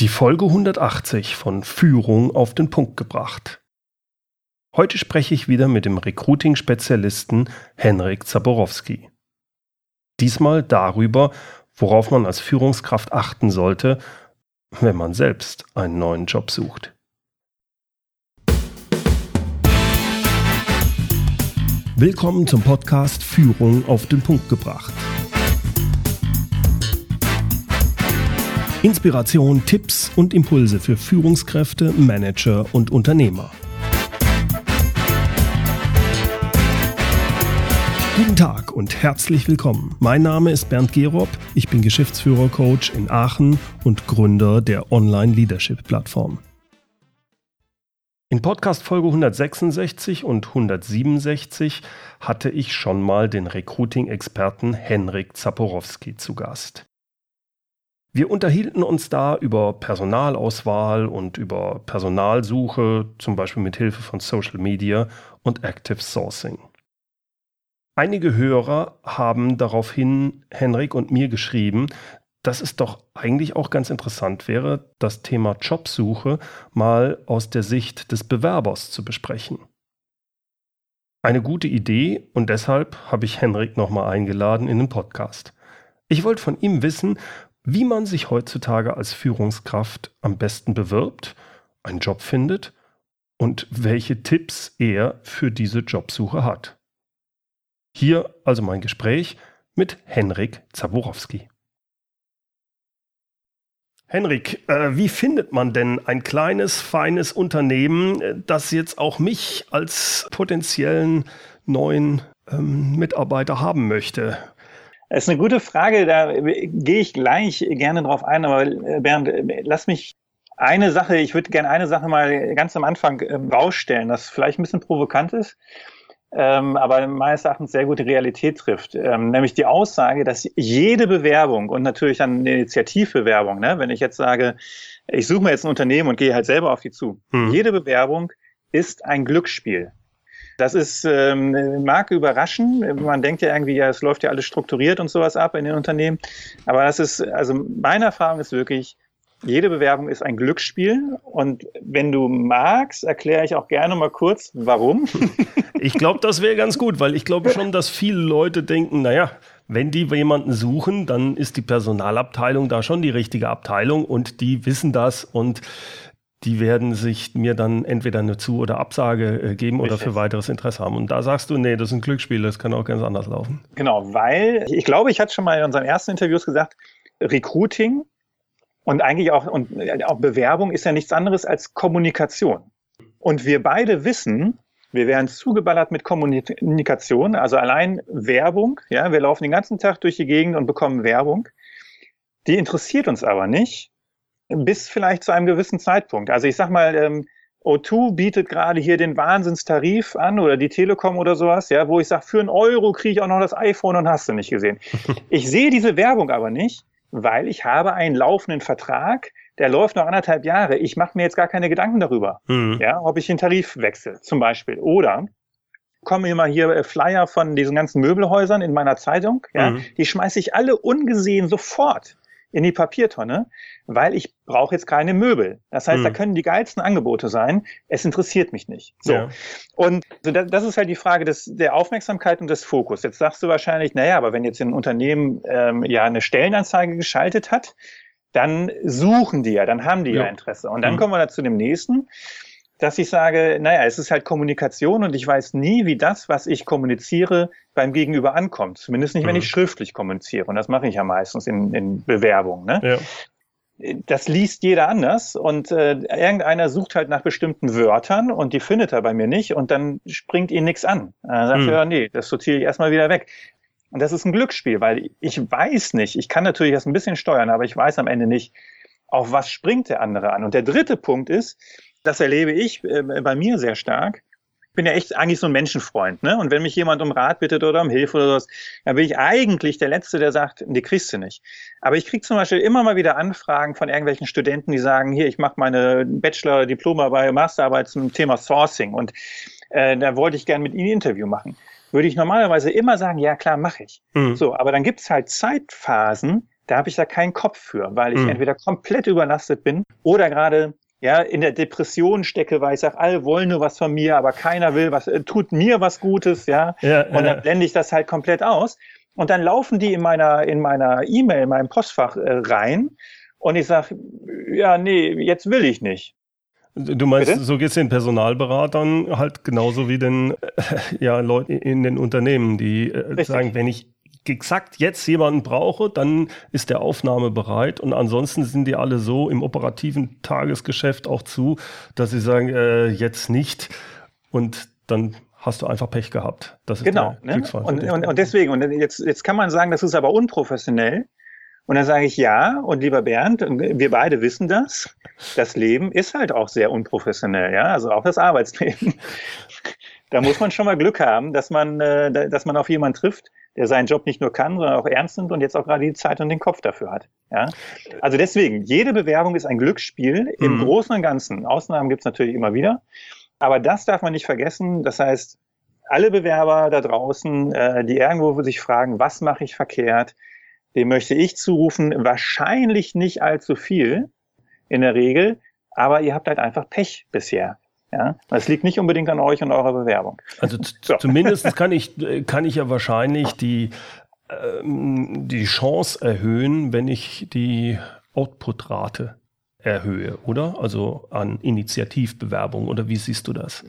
Die Folge 180 von Führung auf den Punkt gebracht. Heute spreche ich wieder mit dem Recruiting-Spezialisten Henrik Zaborowski. Diesmal darüber, worauf man als Führungskraft achten sollte, wenn man selbst einen neuen Job sucht. Willkommen zum Podcast Führung auf den Punkt gebracht. Inspiration, Tipps und Impulse für Führungskräfte, Manager und Unternehmer. Guten Tag und herzlich willkommen. Mein Name ist Bernd Gerob, ich bin Geschäftsführer-Coach in Aachen und Gründer der Online-Leadership-Plattform. In Podcast Folge 166 und 167 hatte ich schon mal den Recruiting-Experten Henrik Zaporowski zu Gast. Wir unterhielten uns da über Personalauswahl und über Personalsuche, zum Beispiel mit Hilfe von Social Media und Active Sourcing. Einige Hörer haben daraufhin Henrik und mir geschrieben, dass es doch eigentlich auch ganz interessant wäre, das Thema Jobsuche mal aus der Sicht des Bewerbers zu besprechen. Eine gute Idee und deshalb habe ich Henrik nochmal eingeladen in den Podcast. Ich wollte von ihm wissen, wie man sich heutzutage als Führungskraft am besten bewirbt, einen Job findet und welche Tipps er für diese Jobsuche hat. Hier also mein Gespräch mit Henrik Zaborowski. Henrik, äh, wie findet man denn ein kleines, feines Unternehmen, äh, das jetzt auch mich als potenziellen neuen ähm, Mitarbeiter haben möchte? Das ist eine gute Frage, da gehe ich gleich gerne drauf ein, aber äh, Bernd, äh, lass mich eine Sache, ich würde gerne eine Sache mal ganz am Anfang ähm, rausstellen, das vielleicht ein bisschen provokant ist, ähm, aber meines Erachtens sehr gut die Realität trifft. Ähm, nämlich die Aussage, dass jede Bewerbung und natürlich dann eine Initiativbewerbung, ne, wenn ich jetzt sage, ich suche mir jetzt ein Unternehmen und gehe halt selber auf die zu, hm. jede Bewerbung ist ein Glücksspiel. Das ist, ähm, mag überraschen. Man denkt ja irgendwie, ja, es läuft ja alles strukturiert und sowas ab in den Unternehmen. Aber das ist, also meine Erfahrung ist wirklich, jede Bewerbung ist ein Glücksspiel. Und wenn du magst, erkläre ich auch gerne mal kurz, warum. Ich glaube, das wäre ganz gut, weil ich glaube schon, dass viele Leute denken, naja, wenn die jemanden suchen, dann ist die Personalabteilung da schon die richtige Abteilung und die wissen das und die werden sich mir dann entweder eine Zu- oder Absage äh, geben Richtig. oder für weiteres Interesse haben. Und da sagst du, nee, das ist ein Glücksspiel, das kann auch ganz anders laufen. Genau, weil ich glaube, ich hatte schon mal in unseren ersten Interviews gesagt, Recruiting und eigentlich auch, und äh, auch Bewerbung ist ja nichts anderes als Kommunikation. Und wir beide wissen, wir werden zugeballert mit Kommunikation, also allein Werbung. Ja, wir laufen den ganzen Tag durch die Gegend und bekommen Werbung. Die interessiert uns aber nicht, bis vielleicht zu einem gewissen Zeitpunkt. Also ich sag mal, ähm, O2 bietet gerade hier den Wahnsinnstarif an oder die Telekom oder sowas, ja, wo ich sage, für einen Euro kriege ich auch noch das iPhone und hast du nicht gesehen. Ich sehe diese Werbung aber nicht, weil ich habe einen laufenden Vertrag, der läuft noch anderthalb Jahre. Ich mache mir jetzt gar keine Gedanken darüber, mhm. ja, ob ich den Tarif wechsle, zum Beispiel. Oder kommen immer hier äh, Flyer von diesen ganzen Möbelhäusern in meiner Zeitung, ja, mhm. die schmeiße ich alle ungesehen sofort in die Papiertonne, weil ich brauche jetzt keine Möbel. Das heißt, hm. da können die geilsten Angebote sein. Es interessiert mich nicht. So. Ja. Und so das ist halt die Frage des, der Aufmerksamkeit und des Fokus. Jetzt sagst du wahrscheinlich, naja, aber wenn jetzt ein Unternehmen ähm, ja eine Stellenanzeige geschaltet hat, dann suchen die ja, dann haben die ja, ja Interesse. Und dann hm. kommen wir da zu dem nächsten dass ich sage, naja, es ist halt Kommunikation und ich weiß nie, wie das, was ich kommuniziere, beim Gegenüber ankommt. Zumindest nicht, wenn ich mhm. schriftlich kommuniziere. Und das mache ich ja meistens in, in Bewerbungen. Ne? Ja. Das liest jeder anders und äh, irgendeiner sucht halt nach bestimmten Wörtern und die findet er bei mir nicht und dann springt ihn nichts an. Dann sagt mhm. er, ja, nee, das sortiere ich erstmal wieder weg. Und das ist ein Glücksspiel, weil ich weiß nicht, ich kann natürlich das ein bisschen steuern, aber ich weiß am Ende nicht, auf was springt der andere an. Und der dritte Punkt ist, das erlebe ich äh, bei mir sehr stark. Ich bin ja echt eigentlich so ein Menschenfreund, ne? Und wenn mich jemand um Rat bittet oder um Hilfe oder sowas, dann bin ich eigentlich der Letzte, der sagt, die kriegst du nicht. Aber ich kriege zum Beispiel immer mal wieder Anfragen von irgendwelchen Studenten, die sagen, hier, ich mache meine Bachelor, Diplomarbeit, Masterarbeit zum Thema Sourcing und äh, da wollte ich gerne mit Ihnen ein Interview machen. Würde ich normalerweise immer sagen, ja klar, mache ich. Mhm. So, aber dann gibt's halt Zeitphasen, da habe ich da keinen Kopf für, weil ich mhm. entweder komplett überlastet bin oder gerade ja, in der Depression stecke, weil ich sage, alle wollen nur was von mir, aber keiner will was, äh, tut mir was Gutes, ja. ja und dann blende ich das halt komplett aus. Und dann laufen die in meiner, in meiner E-Mail, in meinem Postfach äh, rein. Und ich sage, ja, nee, jetzt will ich nicht. Du meinst, Bitte? so geht es den Personalberatern halt genauso wie den äh, ja, Leuten in den Unternehmen, die äh, sagen, wenn ich exakt jetzt jemanden brauche, dann ist der Aufnahme bereit. Und ansonsten sind die alle so im operativen Tagesgeschäft auch zu, dass sie sagen, äh, jetzt nicht. Und dann hast du einfach Pech gehabt. Das ist genau. Ne? Und, und, und, deswegen, und jetzt, jetzt kann man sagen, das ist aber unprofessionell. Und dann sage ich ja, und lieber Bernd, wir beide wissen das. Das Leben ist halt auch sehr unprofessionell, ja, also auch das Arbeitsleben. Da muss man schon mal Glück haben, dass man, äh, dass man auf jemanden trifft, der seinen Job nicht nur kann, sondern auch ernst nimmt und jetzt auch gerade die Zeit und den Kopf dafür hat. Ja? Also deswegen, jede Bewerbung ist ein Glücksspiel im mhm. Großen und Ganzen. Ausnahmen gibt es natürlich immer wieder. Aber das darf man nicht vergessen. Das heißt, alle Bewerber da draußen, äh, die irgendwo sich fragen, was mache ich verkehrt, dem möchte ich zurufen, wahrscheinlich nicht allzu viel in der Regel, aber ihr habt halt einfach Pech bisher. Ja, das liegt nicht unbedingt an euch und eurer Bewerbung. Also so. zumindest kann ich, kann ich ja wahrscheinlich die, ähm, die Chance erhöhen, wenn ich die Output-Rate erhöhe, oder? Also an Initiativbewerbung, oder wie siehst du das?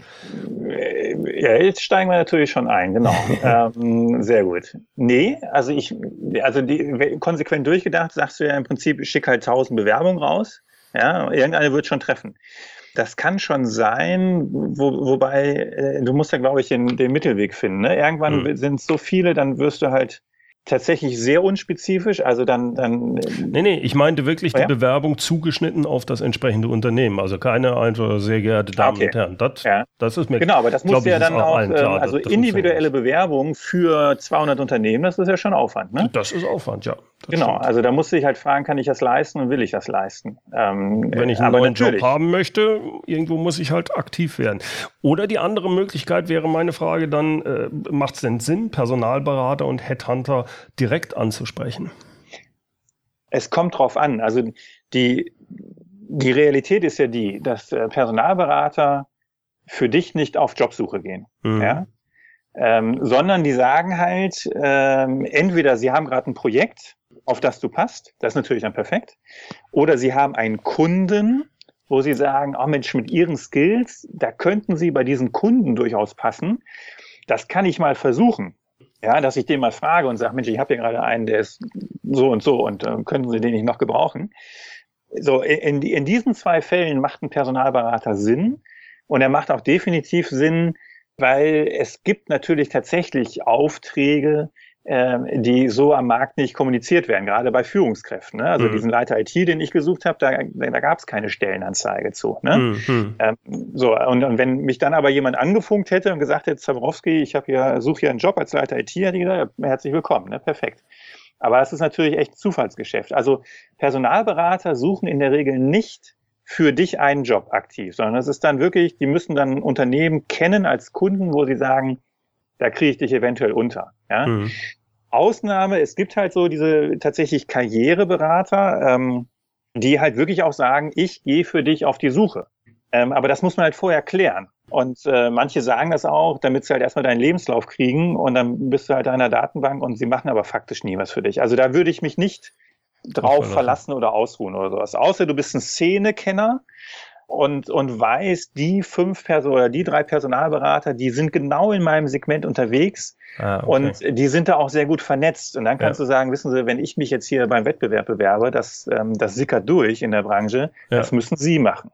Ja, jetzt steigen wir natürlich schon ein, genau. ähm, sehr gut. Nee, also ich, also die, konsequent durchgedacht, sagst du ja im Prinzip, ich schicke halt tausend Bewerbungen raus. Ja, irgendeine wird schon treffen. Das kann schon sein, wo, wobei äh, du musst ja, glaube ich, den, den Mittelweg finden. Ne? Irgendwann mhm. sind so viele, dann wirst du halt tatsächlich sehr unspezifisch. Also dann, dann. Nee, nee, ich meinte wirklich oh, ja? die Bewerbung zugeschnitten auf das entsprechende Unternehmen. Also keine einfach sehr geehrte Damen okay. und Herren. Das, ja. das ist mir Genau, aber das muss ja dann auch, auch klar, also das, das individuelle Bewerbung für 200 Unternehmen, das ist ja schon Aufwand, ne? Das ist Aufwand, ja. Genau, stimmt. also da muss ich halt fragen, kann ich das leisten und will ich das leisten? Ähm, Wenn ich einen neuen natürlich. Job haben möchte, irgendwo muss ich halt aktiv werden. Oder die andere Möglichkeit wäre meine Frage dann, äh, macht es denn Sinn, Personalberater und Headhunter direkt anzusprechen? Es kommt drauf an. Also die, die Realität ist ja die, dass äh, Personalberater für dich nicht auf Jobsuche gehen. Mhm. Ja? Ähm, sondern die sagen halt, ähm, entweder sie haben gerade ein Projekt, auf das du passt, das ist natürlich dann perfekt, oder sie haben einen Kunden, wo sie sagen, oh Mensch, mit ihren Skills, da könnten sie bei diesen Kunden durchaus passen. Das kann ich mal versuchen. Ja, dass ich den mal frage und sage, Mensch, ich habe hier gerade einen, der ist so und so und äh, könnten Sie den nicht noch gebrauchen? So, in, in diesen zwei Fällen macht ein Personalberater Sinn und er macht auch definitiv Sinn, weil es gibt natürlich tatsächlich Aufträge, die so am Markt nicht kommuniziert werden, gerade bei Führungskräften. Ne? Also mhm. diesen Leiter IT, den ich gesucht habe, da, da gab es keine Stellenanzeige zu. Ne? Mhm. Ähm, so, und, und, wenn mich dann aber jemand angefunkt hätte und gesagt hätte, Zabrowski, ich habe hier, suche hier einen Job als Leiter IT, hätte ich gesagt, herzlich willkommen, ne? perfekt. Aber es ist natürlich echt Zufallsgeschäft. Also Personalberater suchen in der Regel nicht für dich einen Job aktiv, sondern es ist dann wirklich, die müssen dann Unternehmen kennen als Kunden, wo sie sagen, da kriege ich dich eventuell unter. Ja? Mhm. Ausnahme, es gibt halt so diese tatsächlich Karriereberater, ähm, die halt wirklich auch sagen, ich gehe für dich auf die Suche. Ähm, aber das muss man halt vorher klären. Und äh, manche sagen das auch, damit sie halt erstmal deinen Lebenslauf kriegen und dann bist du halt in einer Datenbank und sie machen aber faktisch nie was für dich. Also da würde ich mich nicht drauf verlassen oder ausruhen oder sowas. Außer du bist ein Szenekenner und, und weiß, die fünf Personen oder die drei Personalberater, die sind genau in meinem Segment unterwegs ah, okay. und die sind da auch sehr gut vernetzt. Und dann kannst ja. du sagen, wissen Sie, wenn ich mich jetzt hier beim Wettbewerb bewerbe, das, ähm, das sickert durch in der Branche, ja. das müssen Sie machen.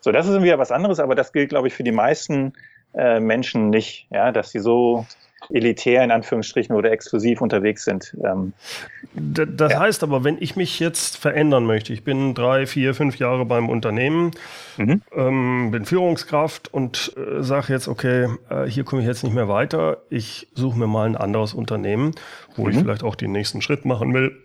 So, das ist wieder was anderes, aber das gilt, glaube ich, für die meisten äh, Menschen nicht, ja, dass sie so elitär in Anführungsstrichen oder exklusiv unterwegs sind. Ähm, das ja. heißt aber, wenn ich mich jetzt verändern möchte, ich bin drei, vier, fünf Jahre beim Unternehmen, mhm. ähm, bin Führungskraft und äh, sage jetzt, okay, äh, hier komme ich jetzt nicht mehr weiter, ich suche mir mal ein anderes Unternehmen, wo mhm. ich vielleicht auch den nächsten Schritt machen will.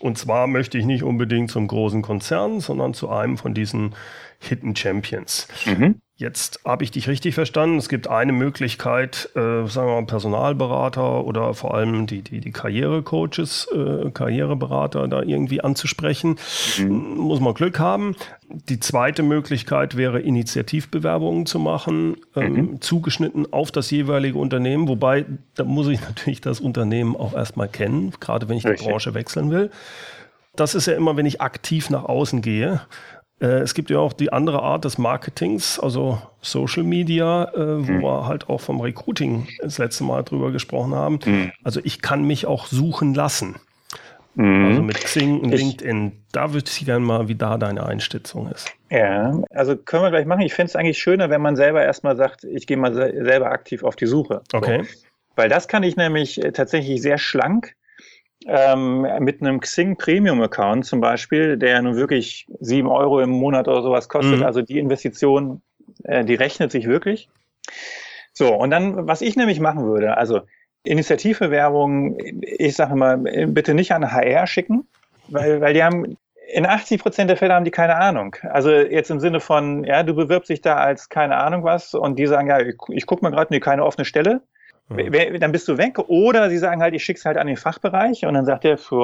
Und zwar möchte ich nicht unbedingt zum großen Konzern, sondern zu einem von diesen Hidden Champions. Mhm. Jetzt habe ich dich richtig verstanden. Es gibt eine Möglichkeit, äh, sagen wir mal, Personalberater oder vor allem die, die, die Karrierecoaches, äh, Karriereberater da irgendwie anzusprechen. Mhm. Muss man Glück haben. Die zweite Möglichkeit wäre, Initiativbewerbungen zu machen, ähm, mhm. zugeschnitten auf das jeweilige Unternehmen. Wobei, da muss ich natürlich das Unternehmen auch erstmal kennen, gerade wenn ich richtig. die Branche wechseln will. Das ist ja immer, wenn ich aktiv nach außen gehe. Äh, es gibt ja auch die andere Art des Marketings, also Social Media, äh, wo mhm. wir halt auch vom Recruiting das letzte Mal drüber gesprochen haben. Mhm. Also ich kann mich auch suchen lassen. Mhm. Also mit Xing und ich, LinkedIn. Da würde ich gerne mal, wie da deine Einschätzung ist. Ja, also können wir gleich machen. Ich finde es eigentlich schöner, wenn man selber erstmal sagt, ich gehe mal selber aktiv auf die Suche. Okay. So. Weil das kann ich nämlich äh, tatsächlich sehr schlank ähm, mit einem Xing Premium Account zum Beispiel, der nun wirklich sieben Euro im Monat oder sowas kostet. Mhm. Also die Investition, äh, die rechnet sich wirklich. So, und dann, was ich nämlich machen würde, also Initiativbewerbung, ich sage mal, bitte nicht an HR schicken, weil, weil die haben, in 80 Prozent der Fälle haben die keine Ahnung. Also jetzt im Sinne von, ja, du bewirbst dich da als keine Ahnung was und die sagen, ja, ich, ich gucke mal gerade, nee, keine offene Stelle. Mhm. Dann bist du weg. Oder sie sagen halt, ich schick's halt an den Fachbereich und dann sagt er, für,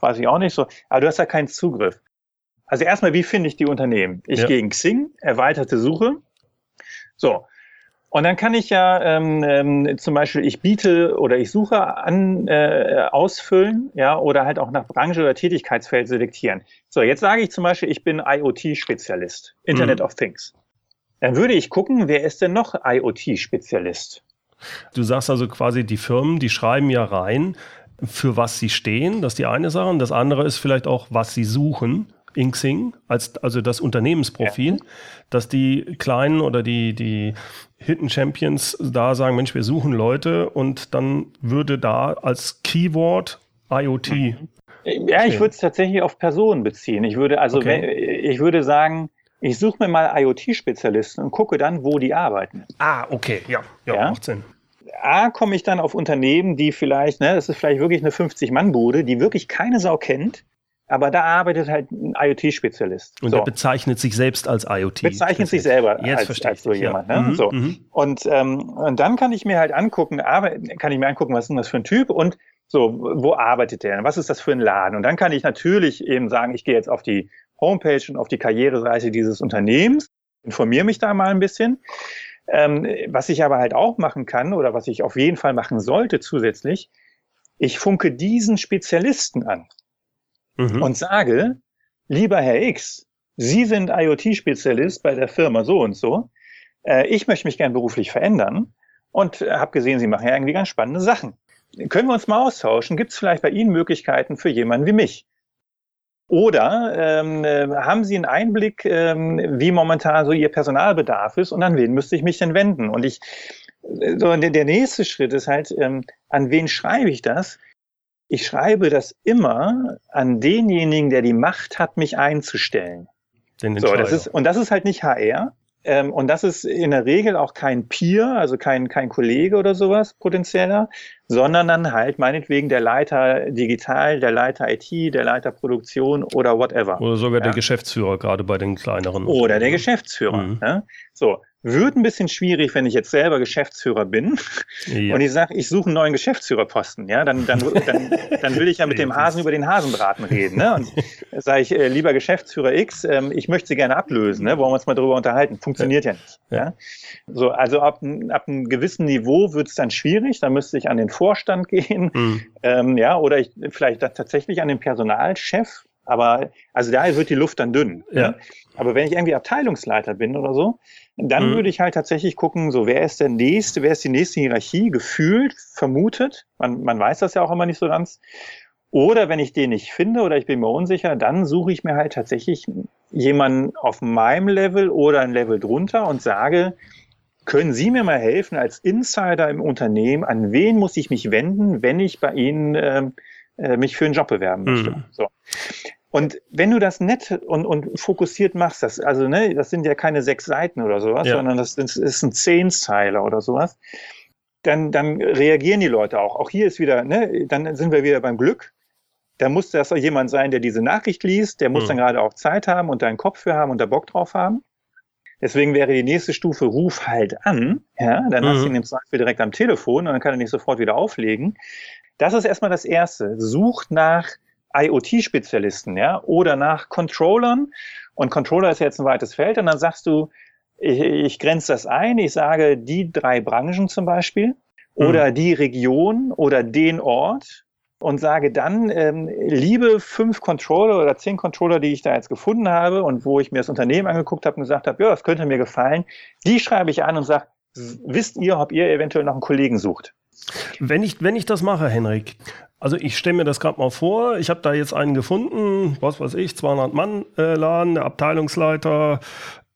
weiß ich auch nicht so, aber du hast da keinen Zugriff. Also erstmal, wie finde ich die Unternehmen? Ich ja. gehe in Xing, erweiterte Suche. So. Und dann kann ich ja ähm, ähm, zum Beispiel, ich biete oder ich suche an, äh, ausfüllen, ja, oder halt auch nach Branche oder Tätigkeitsfeld selektieren. So, jetzt sage ich zum Beispiel, ich bin IoT-Spezialist, Internet mhm. of Things. Dann würde ich gucken, wer ist denn noch IoT-Spezialist? Du sagst also quasi, die Firmen, die schreiben ja rein, für was sie stehen. Das ist die eine Sache. Und das andere ist vielleicht auch, was sie suchen. in Xing, als, also das Unternehmensprofil, ja. dass die Kleinen oder die, die Hidden Champions da sagen, Mensch, wir suchen Leute und dann würde da als Keyword IoT. Ja, ich würde es tatsächlich auf Personen beziehen. Ich würde also, okay. wenn, ich würde sagen, ich suche mir mal IoT-Spezialisten und gucke dann, wo die arbeiten. Ah, okay, ja, ja, ja? macht Sinn. A, komme ich dann auf Unternehmen, die vielleicht, ne, das ist vielleicht wirklich eine 50-Mann-Bude, die wirklich keine Sau kennt, aber da arbeitet halt ein IoT-Spezialist. Und so. der bezeichnet sich selbst als IoT. Bezeichnet sich selber Jetzt als, als so jemand. Ne? Mhm, so. Mhm. Und, ähm, und dann kann ich mir halt angucken, kann ich mir angucken, was ist denn das für ein Typ und so, wo arbeitet der? Was ist das für ein Laden? Und dann kann ich natürlich eben sagen, ich gehe jetzt auf die Homepage und auf die Karriereseite dieses Unternehmens, informiere mich da mal ein bisschen. Ähm, was ich aber halt auch machen kann oder was ich auf jeden Fall machen sollte zusätzlich, ich funke diesen Spezialisten an mhm. und sage, lieber Herr X, Sie sind IoT-Spezialist bei der Firma so und so. Äh, ich möchte mich gern beruflich verändern und äh, habe gesehen, Sie machen ja irgendwie ganz spannende Sachen. Können wir uns mal austauschen? Gibt es vielleicht bei Ihnen Möglichkeiten für jemanden wie mich? Oder ähm, äh, haben Sie einen Einblick, ähm, wie momentan so Ihr Personalbedarf ist und an wen müsste ich mich denn wenden? Und ich, äh, so der, der nächste Schritt ist halt, ähm, an wen schreibe ich das? Ich schreibe das immer an denjenigen, der die Macht hat, mich einzustellen. Den so, das ist, und das ist halt nicht HR, ähm, und das ist in der Regel auch kein Peer, also kein, kein Kollege oder sowas potenzieller, sondern dann halt meinetwegen der Leiter Digital, der Leiter IT, der Leiter Produktion oder whatever. Oder sogar ja. der Geschäftsführer, gerade bei den kleineren. Oder der Geschäftsführer. Mhm. Ja. So, wird ein bisschen schwierig, wenn ich jetzt selber Geschäftsführer bin ja. und ich sage, ich suche einen neuen Geschäftsführerposten. Ja, dann, dann, dann, dann will ich ja mit dem Hasen über den Hasenbraten reden. Ne? Und sage ich, äh, lieber Geschäftsführer X, ähm, ich möchte Sie gerne ablösen. Ne? Wollen wir uns mal darüber unterhalten? Funktioniert ja, ja nicht. Ja. ja. So, also ab, ab einem gewissen Niveau wird es dann schwierig. Da müsste ich an den Vorstand gehen. Mhm. Ähm, ja, oder ich, vielleicht tatsächlich an den Personalchef. Aber also da wird die Luft dann dünn. Ne? Ja. Aber wenn ich irgendwie Abteilungsleiter bin oder so, dann mhm. würde ich halt tatsächlich gucken, so wer ist der nächste, wer ist die nächste Hierarchie, gefühlt, vermutet. Man, man weiß das ja auch immer nicht so ganz. Oder wenn ich den nicht finde oder ich bin mir unsicher, dann suche ich mir halt tatsächlich jemanden auf meinem Level oder ein Level drunter und sage, können Sie mir mal helfen als Insider im Unternehmen, an wen muss ich mich wenden, wenn ich bei Ihnen äh, äh mich für einen Job bewerben möchte? Mhm. So. Und wenn du das nett und, und fokussiert machst, das, also ne, das sind ja keine sechs Seiten oder sowas, ja. sondern das, das ist ein Zehnzeiler oder sowas, dann, dann reagieren die Leute auch. Auch hier ist wieder, ne, dann sind wir wieder beim Glück. Da muss das jemand sein, der diese Nachricht liest, der muss mhm. dann gerade auch Zeit haben und da einen Kopf für haben und da Bock drauf haben. Deswegen wäre die nächste Stufe, ruf halt an. Ja, dann mhm. hast du ihn im Zweifel direkt am Telefon und dann kann er nicht sofort wieder auflegen. Das ist erstmal das Erste. Sucht nach IoT-Spezialisten, ja, oder nach Controllern. Und Controller ist jetzt ein weites Feld. Und dann sagst du, ich, ich grenze das ein. Ich sage die drei Branchen zum Beispiel oder mhm. die Region oder den Ort und sage dann, ähm, liebe fünf Controller oder zehn Controller, die ich da jetzt gefunden habe und wo ich mir das Unternehmen angeguckt habe und gesagt habe, ja, das könnte mir gefallen, die schreibe ich an und sage, wisst ihr, ob ihr eventuell noch einen Kollegen sucht? Wenn ich, wenn ich das mache, Henrik, also ich stelle mir das gerade mal vor, ich habe da jetzt einen gefunden, was weiß ich, 200 Mann äh, Laden, der Abteilungsleiter,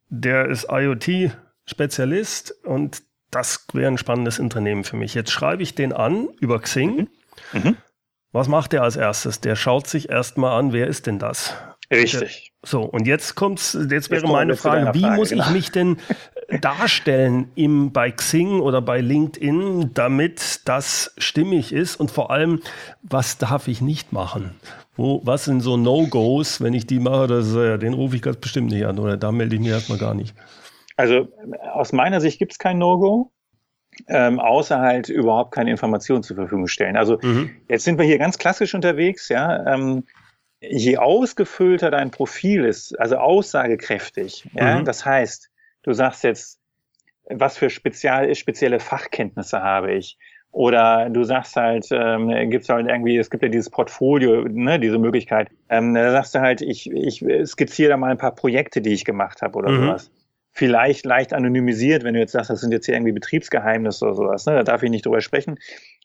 der ist IoT-Spezialist und das wäre ein spannendes Unternehmen für mich. Jetzt schreibe ich den an über Xing. Mhm. Mhm. Was macht der als erstes? Der schaut sich erstmal an, wer ist denn das? Richtig. So, und jetzt kommt's, jetzt, jetzt wäre meine Frage, wie Frage, muss genau. ich mich denn darstellen im, bei Xing oder bei LinkedIn, damit das stimmig ist? Und vor allem, was darf ich nicht machen? Wo, was sind so No-Gos, wenn ich die mache, das, äh, den rufe ich ganz bestimmt nicht an oder da melde ich mich erstmal gar nicht. Also aus meiner Sicht gibt es kein No-Go ähm, außer halt überhaupt keine Informationen zur Verfügung stellen. Also mhm. jetzt sind wir hier ganz klassisch unterwegs, ja. Ähm, je ausgefüllter dein Profil ist, also aussagekräftig, ja, mhm. das heißt, du sagst jetzt, was für spezial, spezielle Fachkenntnisse habe ich? Oder du sagst halt, ähm, gibt es halt irgendwie, es gibt ja dieses Portfolio, ne, diese Möglichkeit. Ähm, da sagst du halt, ich, ich skizziere da mal ein paar Projekte, die ich gemacht habe oder mhm. sowas vielleicht leicht anonymisiert, wenn du jetzt sagst, das sind jetzt hier irgendwie Betriebsgeheimnisse oder sowas, ne? da darf ich nicht drüber sprechen.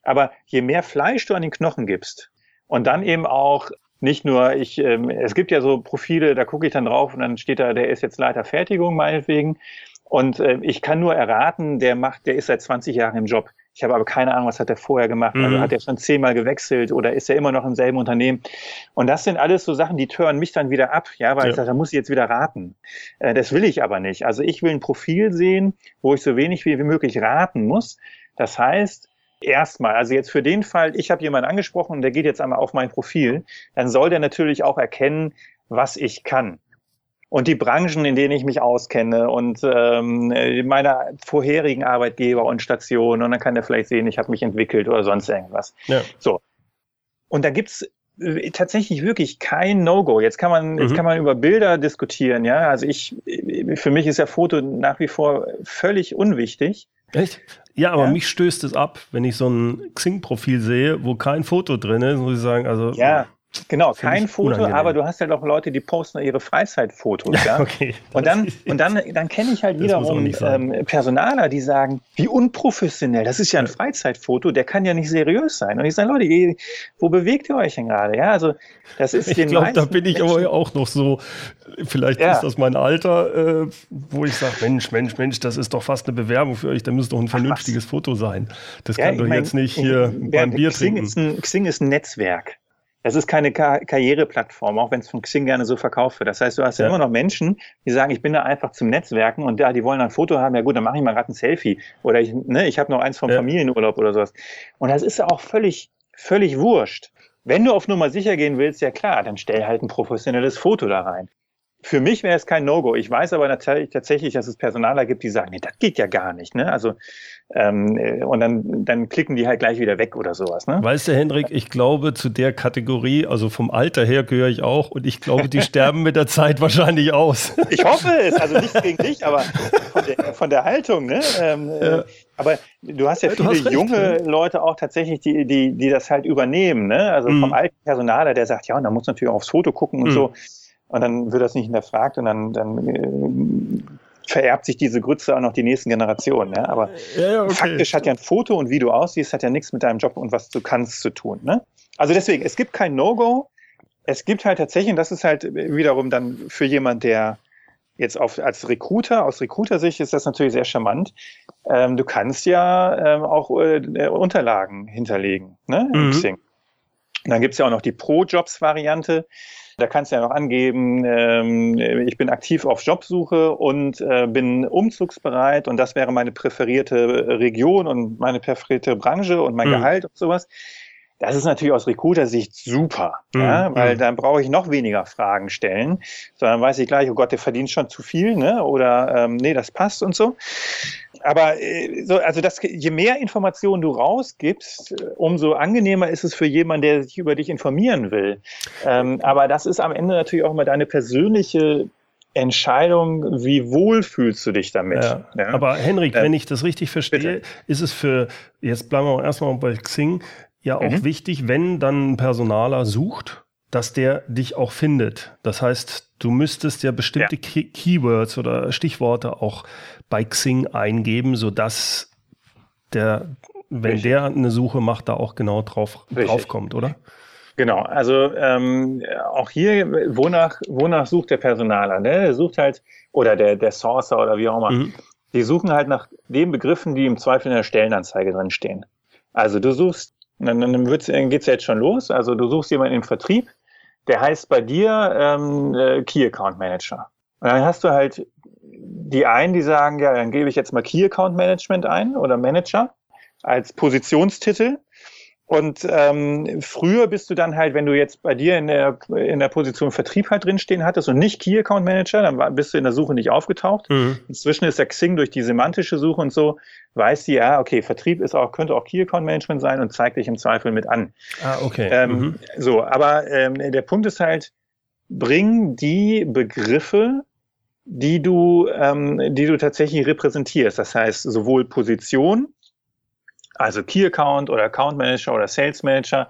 Aber je mehr Fleisch du an den Knochen gibst und dann eben auch nicht nur, ich, ähm, es gibt ja so Profile, da gucke ich dann drauf und dann steht da, der ist jetzt Leiter Fertigung meinetwegen und äh, ich kann nur erraten, der macht, der ist seit 20 Jahren im Job. Ich habe aber keine Ahnung, was hat er vorher gemacht. Also mhm. Also hat er schon zehnmal gewechselt oder ist er immer noch im selben Unternehmen? Und das sind alles so Sachen, die tören mich dann wieder ab, ja, weil ja. ich sage, da muss ich jetzt wieder raten. Äh, das will ich aber nicht. Also ich will ein Profil sehen, wo ich so wenig wie, wie möglich raten muss. Das heißt, erstmal, also jetzt für den Fall, ich habe jemanden angesprochen und der geht jetzt einmal auf mein Profil, dann soll der natürlich auch erkennen, was ich kann und die Branchen, in denen ich mich auskenne und ähm, meine vorherigen Arbeitgeber und Stationen. Und dann kann der vielleicht sehen, ich habe mich entwickelt oder sonst irgendwas. Ja. So. Und da gibt's äh, tatsächlich wirklich kein No-Go. Jetzt kann man, mhm. jetzt kann man über Bilder diskutieren, ja. Also ich, für mich ist ja Foto nach wie vor völlig unwichtig. Echt? Ja, aber ja. mich stößt es ab, wenn ich so ein Xing-Profil sehe, wo kein Foto drin ist, muss ich sagen, also. Ja, Genau, kein Foto, unangenehm. aber du hast ja doch Leute, die posten ihre Freizeitfotos. Ja? okay, und dann, und dann, dann kenne ich halt wiederum ähm, Personaler, die sagen, wie unprofessionell, das ist ja ein Freizeitfoto, der kann ja nicht seriös sein. Und ich sage, Leute, wo bewegt ihr euch denn gerade? Ja, also das ist Ich glaube, da bin ich aber auch noch so, vielleicht ja. ist das mein Alter, äh, wo ich sage, Mensch, Mensch, Mensch, das ist doch fast eine Bewerbung für euch, da müsste doch ein vernünftiges Ach, Foto sein. Das ja, kann doch mein, jetzt nicht hier beim Bier Xing trinken. Ist ein, Xing ist ein Netzwerk. Es ist keine Kar Karriereplattform, auch wenn es von Xing gerne so verkauft wird. Das heißt, du hast ja. ja. immer noch Menschen, die sagen, ich bin da einfach zum Netzwerken und ja, die wollen ein Foto haben, ja gut, dann mache ich mal gerade ein Selfie. Oder ich, ne, ich habe noch eins vom ja. Familienurlaub oder sowas. Und das ist ja auch völlig, völlig wurscht. Wenn du auf Nummer sicher gehen willst, ja klar, dann stell halt ein professionelles Foto da rein. Für mich wäre es kein No-Go. Ich weiß aber tatsächlich, dass es Personaler gibt, die sagen, nee, das geht ja gar nicht. Ne? Also ähm, äh, und dann, dann klicken die halt gleich wieder weg oder sowas. Ne? Weißt du, Hendrik, ich glaube, zu der Kategorie, also vom Alter her gehöre ich auch und ich glaube, die sterben mit der Zeit wahrscheinlich aus. Ich hoffe es, also nichts gegen dich, aber von der, von der Haltung. Ne? Ähm, äh, ja. Aber du hast ja viele hast junge Leute auch tatsächlich, die, die, die das halt übernehmen. Ne? Also mhm. vom alten Personaler, der sagt, ja, und da muss natürlich auch aufs Foto gucken und mhm. so. Und dann wird das nicht hinterfragt und dann, dann äh, vererbt sich diese Grütze auch noch die nächsten Generationen. Ja? Aber ja, okay. faktisch hat ja ein Foto und wie du aussiehst, hat ja nichts mit deinem Job und was du kannst zu tun. Ne? Also deswegen, es gibt kein No-Go. Es gibt halt tatsächlich, und das ist halt wiederum dann für jemand, der jetzt auf, als Recruiter, aus Recruiter-Sicht ist das natürlich sehr charmant. Ähm, du kannst ja ähm, auch äh, Unterlagen hinterlegen, ne? Mhm. Und dann gibt's ja auch noch die Pro-Jobs-Variante. Da kannst du ja noch angeben, ähm, ich bin aktiv auf Jobsuche und äh, bin umzugsbereit und das wäre meine präferierte Region und meine präferierte Branche und mein mhm. Gehalt und sowas. Das ist natürlich aus Recruiter-Sicht super, mhm. ja, weil mhm. dann brauche ich noch weniger Fragen stellen, sondern weiß ich gleich, oh Gott, der verdient schon zu viel, ne? Oder ähm, nee, das passt und so. Aber äh, so, also das, je mehr Informationen du rausgibst, umso angenehmer ist es für jemanden, der sich über dich informieren will. Ähm, aber das ist am Ende natürlich auch immer deine persönliche Entscheidung, wie wohl fühlst du dich damit. Ja, ja? Aber Henrik, äh, wenn ich das richtig verstehe, bitte. ist es für, jetzt bleiben wir erstmal bei Xing, ja auch mhm. wichtig, wenn dann ein Personaler sucht, dass der dich auch findet. Das heißt, du müsstest ja bestimmte ja. Keywords oder Stichworte auch bei Xing eingeben, sodass der, wenn Richtig. der eine Suche macht, da auch genau drauf, drauf kommt, oder? Genau, also ähm, auch hier, wonach, wonach sucht der Personaler? Ne? Der sucht halt, oder der, der Sourcer oder wie auch immer, mhm. die suchen halt nach den Begriffen, die im Zweifel in der Stellenanzeige drin stehen. Also du suchst, dann, dann geht es jetzt schon los, also du suchst jemanden im Vertrieb, der heißt bei dir ähm, äh, Key Account Manager. Und dann hast du halt die einen, die sagen, ja, dann gebe ich jetzt mal Key Account Management ein oder Manager als Positionstitel. Und ähm, früher bist du dann halt, wenn du jetzt bei dir in der, in der Position Vertrieb halt drinstehen hattest und nicht Key Account Manager, dann war, bist du in der Suche nicht aufgetaucht. Mhm. Inzwischen ist der Xing durch die semantische Suche und so, weiß die, ja, okay, Vertrieb ist auch, könnte auch Key Account Management sein und zeigt dich im Zweifel mit an. Ah, okay. Ähm, mhm. So, aber ähm, der Punkt ist halt, bring die Begriffe, die du, ähm, die du tatsächlich repräsentierst. Das heißt, sowohl Position, also Key Account oder Account Manager oder Sales Manager,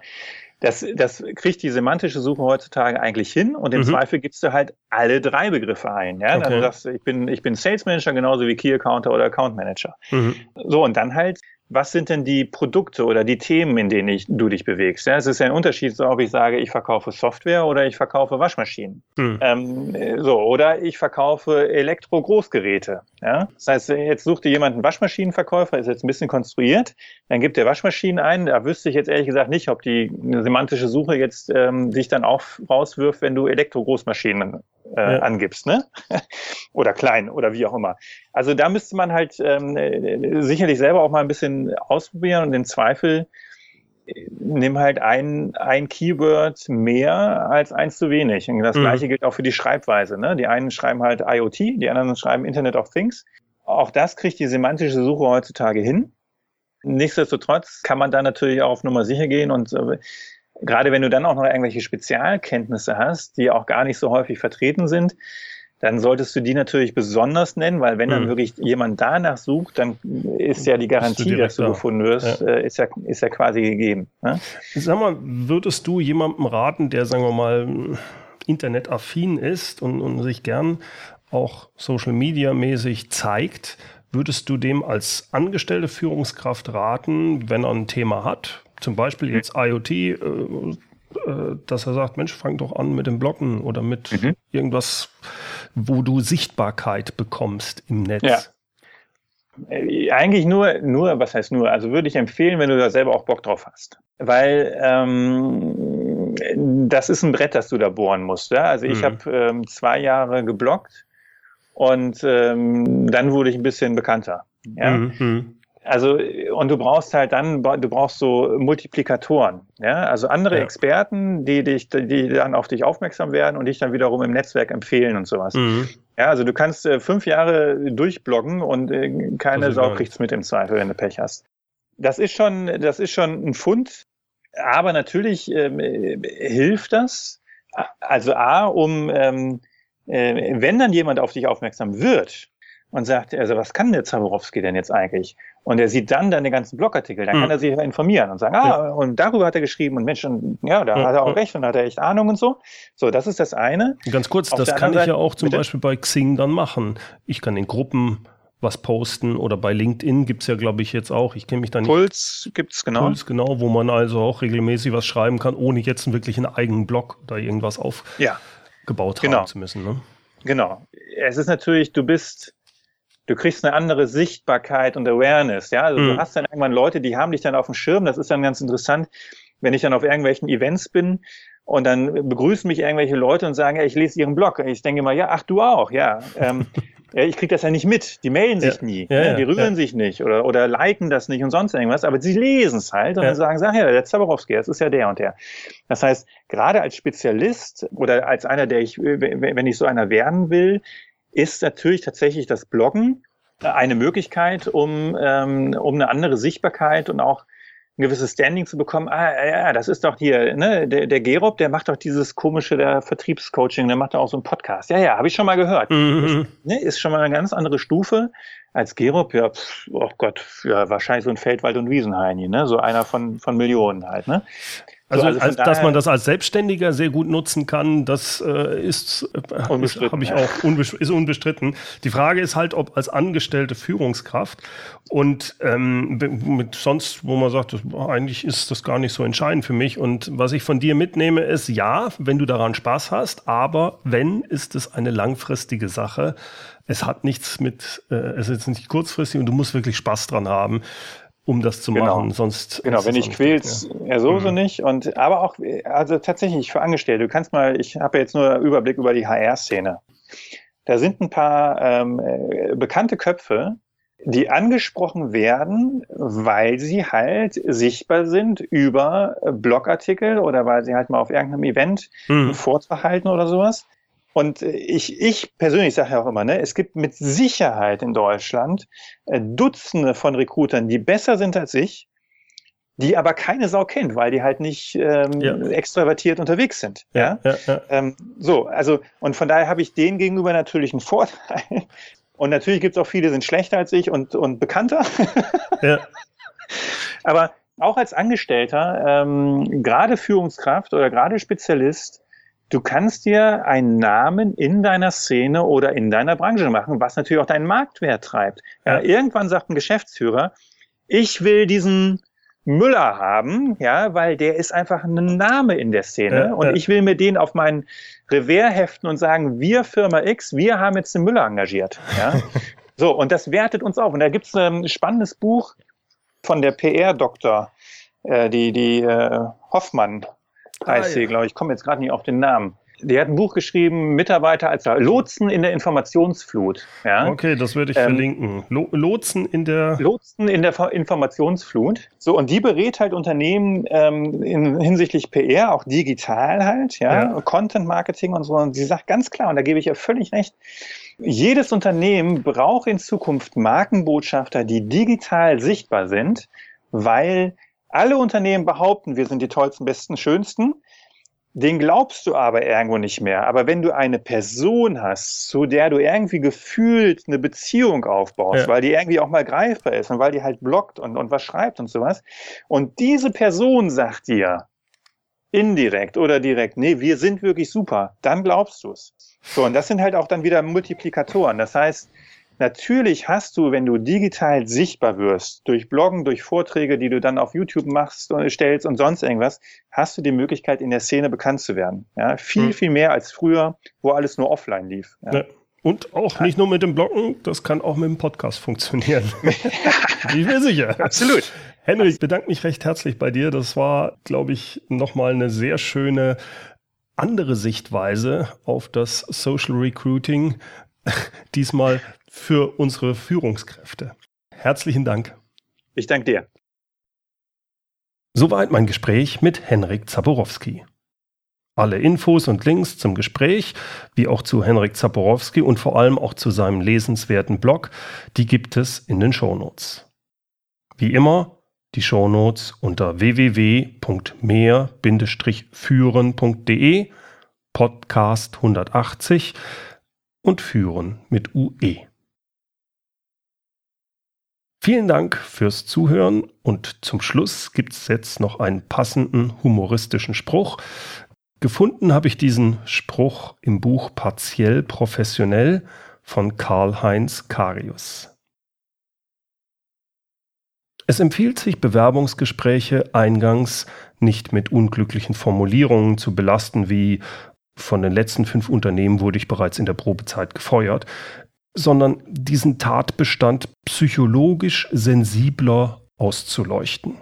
das, das kriegt die semantische Suche heutzutage eigentlich hin und im mhm. Zweifel gibst du halt alle drei Begriffe ein. Ja? Okay. Dann sagst du, ich bin, ich bin Sales Manager genauso wie Key Accounter oder Account Manager. Mhm. So, und dann halt was sind denn die Produkte oder die Themen, in denen ich, du dich bewegst? Ja, es ist ja ein Unterschied, ob ich sage, ich verkaufe Software oder ich verkaufe Waschmaschinen. Hm. Ähm, so, oder ich verkaufe Elektro-Großgeräte. Ja? Das heißt, jetzt sucht dir jemand einen Waschmaschinenverkäufer, ist jetzt ein bisschen konstruiert, dann gibt der Waschmaschinen ein. Da wüsste ich jetzt ehrlich gesagt nicht, ob die semantische Suche jetzt ähm, sich dann auch rauswirft, wenn du Elektro-Großmaschinen äh, ja. angibst, ne? oder klein oder wie auch immer. Also da müsste man halt ähm, sicherlich selber auch mal ein bisschen ausprobieren und im Zweifel äh, nimm halt ein, ein Keyword mehr als eins zu wenig. Und das mhm. gleiche gilt auch für die Schreibweise. Ne? Die einen schreiben halt IoT, die anderen schreiben Internet of Things. Auch das kriegt die semantische Suche heutzutage hin. Nichtsdestotrotz kann man da natürlich auch auf Nummer sicher gehen und äh, gerade wenn du dann auch noch irgendwelche Spezialkenntnisse hast, die auch gar nicht so häufig vertreten sind, dann solltest du die natürlich besonders nennen, weil wenn dann hm. wirklich jemand danach sucht, dann ist ja die Garantie, du dass du gefunden wirst, ja. Äh, ist, ja, ist ja quasi gegeben. Ne? Sag mal, würdest du jemandem raten, der, sagen wir mal, internetaffin ist und, und sich gern auch Social Media mäßig zeigt, würdest du dem als angestellte Führungskraft raten, wenn er ein Thema hat, zum Beispiel mhm. jetzt IoT, äh, äh, dass er sagt, Mensch, fang doch an mit dem Bloggen oder mit mhm. irgendwas, wo du Sichtbarkeit bekommst im Netz. Ja. Äh, eigentlich nur, nur, was heißt nur? Also würde ich empfehlen, wenn du da selber auch Bock drauf hast. Weil ähm, das ist ein Brett, das du da bohren musst. Ja? Also ich mhm. habe ähm, zwei Jahre gebloggt und ähm, dann wurde ich ein bisschen bekannter. Ja? Mhm. Also, und du brauchst halt dann, du brauchst so Multiplikatoren, ja, also andere ja. Experten, die dich, die dann auf dich aufmerksam werden und dich dann wiederum im Netzwerk empfehlen und sowas. Mhm. Ja, also du kannst äh, fünf Jahre durchbloggen und äh, keine Sau kriegt's mit im Zweifel, wenn du Pech hast. Das ist schon, das ist schon ein Fund, aber natürlich ähm, hilft das. Also A, um, ähm, äh, wenn dann jemand auf dich aufmerksam wird, und sagt, also was kann der Zaborowski denn jetzt eigentlich? Und er sieht dann deine ganzen Blogartikel, dann mhm. kann er sich informieren und sagen, ah, ja. und darüber hat er geschrieben und Mensch, und, ja, da ja, hat er auch ja. recht und hat er echt Ahnung und so. So, das ist das eine. Ganz kurz, Auf das kann ich Seite, ja auch zum Beispiel bei Xing dann machen. Ich kann in Gruppen was posten oder bei LinkedIn gibt es ja, glaube ich, jetzt auch. Ich kenne mich da nicht. Puls gibt es genau. Puls, genau, wo man also auch regelmäßig was schreiben kann, ohne jetzt wirklich einen eigenen Blog oder irgendwas aufgebaut genau. haben zu müssen. Ne? Genau. Es ist natürlich, du bist du kriegst eine andere Sichtbarkeit und Awareness. Ja, also mhm. du hast dann irgendwann Leute, die haben dich dann auf dem Schirm. Das ist dann ganz interessant, wenn ich dann auf irgendwelchen Events bin und dann begrüßen mich irgendwelche Leute und sagen, ja, ich lese ihren Blog. Ich denke mal, ja, ach du auch, ja. Ähm, Ja, ich kriege das ja nicht mit. Die melden sich Ja. nie. Ja, ne? die rühren sich nicht oder, oder liken das nicht und sonst irgendwas. Aber sie lesen es halt und dann sagen ach ja, der Zaborowski, das ist ja der und der. Das heißt, gerade als Spezialist oder als einer, der ich, wenn ich so einer werden will, ist natürlich tatsächlich das Bloggen eine Möglichkeit, um, ähm, um eine andere Sichtbarkeit und auch ein gewisses Standing zu bekommen. Ah, ja, das ist doch hier, ne, der, der Gerob, der macht doch dieses komische der Vertriebscoaching, der macht doch auch so einen Podcast. Ja, ja, habe ich schon mal gehört. Mhm. Ne, ist schon mal eine ganz andere Stufe als Gerob. Ja, pff, oh Gott, ja, wahrscheinlich so ein Feldwald- und Wiesenheini, ne, so einer von, von Millionen halt, ne. So, Also, also als, dass man das als Selbstständiger sehr gut nutzen kann, das äh, ist, äh, habe ich auch ist unbestritten. Die Frage ist halt, ob als angestellte Führungskraft und ähm, mit sonst, wo man sagt, das, eigentlich ist das gar nicht so entscheidend für mich. Und was ich von dir mitnehme, ist ja, wenn du daran Spaß hast, aber wenn, ist es eine langfristige Sache. Es hat nichts mit, äh, es ist nicht kurzfristig und du musst wirklich Spaß dran haben, um das zu Genau. machen. Sonst Genau, wenn ich quäl's, ja sowieso Mhm. nicht. Und aber auch, also tatsächlich für Angestellte. Du kannst mal, ich habe jetzt nur Überblick über die HR-Szene. Da sind ein paar ähm, äh, bekannte Köpfe, die angesprochen werden, weil sie halt sichtbar sind über äh, Blogartikel oder weil sie halt mal auf irgendeinem Event einen Mhm. Vortrag halten oder sowas. Und äh, ich, ich persönlich sage ja auch immer, ne, es gibt mit Sicherheit in Deutschland äh, Dutzende von Recruitern, die besser sind als ich, die aber keine Sau kennt, weil die halt nicht ähm, Ja. extravertiert unterwegs sind. Ja. Ja, ja, ja. Ähm, so, also, und von daher habe ich denen gegenüber natürlich einen Vorteil. Und natürlich gibt es auch viele, die sind schlechter als ich und, und bekannter. ja. Aber auch als Angestellter, ähm, gerade Führungskraft oder gerade Spezialist, du kannst dir einen Namen in deiner Szene oder in deiner Branche machen, was natürlich auch deinen Marktwert treibt. Ja, Ja. irgendwann sagt ein Geschäftsführer, ich will diesen Müller haben, ja, weil der ist einfach ein Name in der Szene Ja, und ja. ich will mir den auf mein Revers heften und sagen, wir Firma X, wir haben jetzt den Müller engagiert. Ja. so, und das wertet uns auf. Und da gibt es ein spannendes Buch von der PR-Doktor, äh, die, die äh, Hoffmann heißt Ah, ja. glaube ich. Ich komme jetzt gerade nicht auf den Namen. Die hat ein Buch geschrieben, Mitarbeiter als Lotsen in der Informationsflut. Ja? Okay, das würde ich Ähm, verlinken. Lo Lotsen in der. Lotsen in der Informationsflut. So, und die berät halt Unternehmen ähm, in, hinsichtlich PR, auch digital halt, ja, Ja. Content Marketing und so. Und sie sagt ganz klar, und da gebe ich ihr völlig recht, jedes Unternehmen braucht in Zukunft Markenbotschafter, die digital sichtbar sind, weil alle Unternehmen behaupten, wir sind die tollsten, besten, schönsten. Den glaubst du aber irgendwo nicht mehr. Aber wenn du eine Person hast, zu der du irgendwie gefühlt eine Beziehung aufbaust, Ja. weil die irgendwie auch mal greifbar ist und weil die halt bloggt und, und was schreibt und sowas, und diese Person sagt dir indirekt oder direkt, nee, wir sind wirklich super, dann glaubst du es. So, und das sind halt auch dann wieder Multiplikatoren. Das heißt, Natürlich hast du, wenn du digital sichtbar wirst, durch Bloggen, durch Vorträge, die du dann auf YouTube machst, und stellst und sonst irgendwas, hast du die Möglichkeit, in der Szene bekannt zu werden. Ja, viel, Mhm. viel mehr als früher, wo alles nur offline lief. Ja. Ja. Und auch nicht nur mit dem Bloggen, das kann auch mit dem Podcast funktionieren. Bin ich mir sicher. Absolut. Henrik, ich bedanke mich recht herzlich bei dir. Das war, glaube ich, nochmal eine sehr schöne andere Sichtweise auf das Social Recruiting. Diesmal für unsere Führungskräfte. Herzlichen Dank. Ich danke dir. Soweit mein Gespräch mit Henrik Zaborowski. Alle Infos und Links zum Gespräch, wie auch zu Henrik Zaborowski und vor allem auch zu seinem lesenswerten Blog, die gibt es in den Shownotes. Wie immer, die Shownotes unter www.mehr-führen.de, Podcast 180 und Führen mit UE. Vielen Dank fürs Zuhören und zum Schluss gibt es jetzt noch einen passenden humoristischen Spruch. Gefunden habe ich diesen Spruch im Buch Partiell professionell von Karl-Heinz Karius. Es empfiehlt sich, Bewerbungsgespräche eingangs nicht mit unglücklichen Formulierungen zu belasten wie von den letzten fünf Unternehmen wurde ich bereits in der Probezeit gefeuert, sondern diesen Tatbestand psychologisch sensibler auszuleuchten.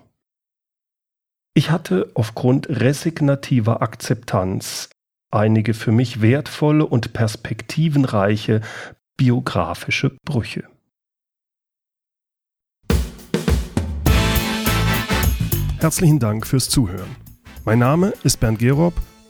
Ich hatte aufgrund resignativer Akzeptanz einige für mich wertvolle und perspektivenreiche biografische Brüche. Herzlichen Dank fürs Zuhören. Mein Name ist Bernd Gerob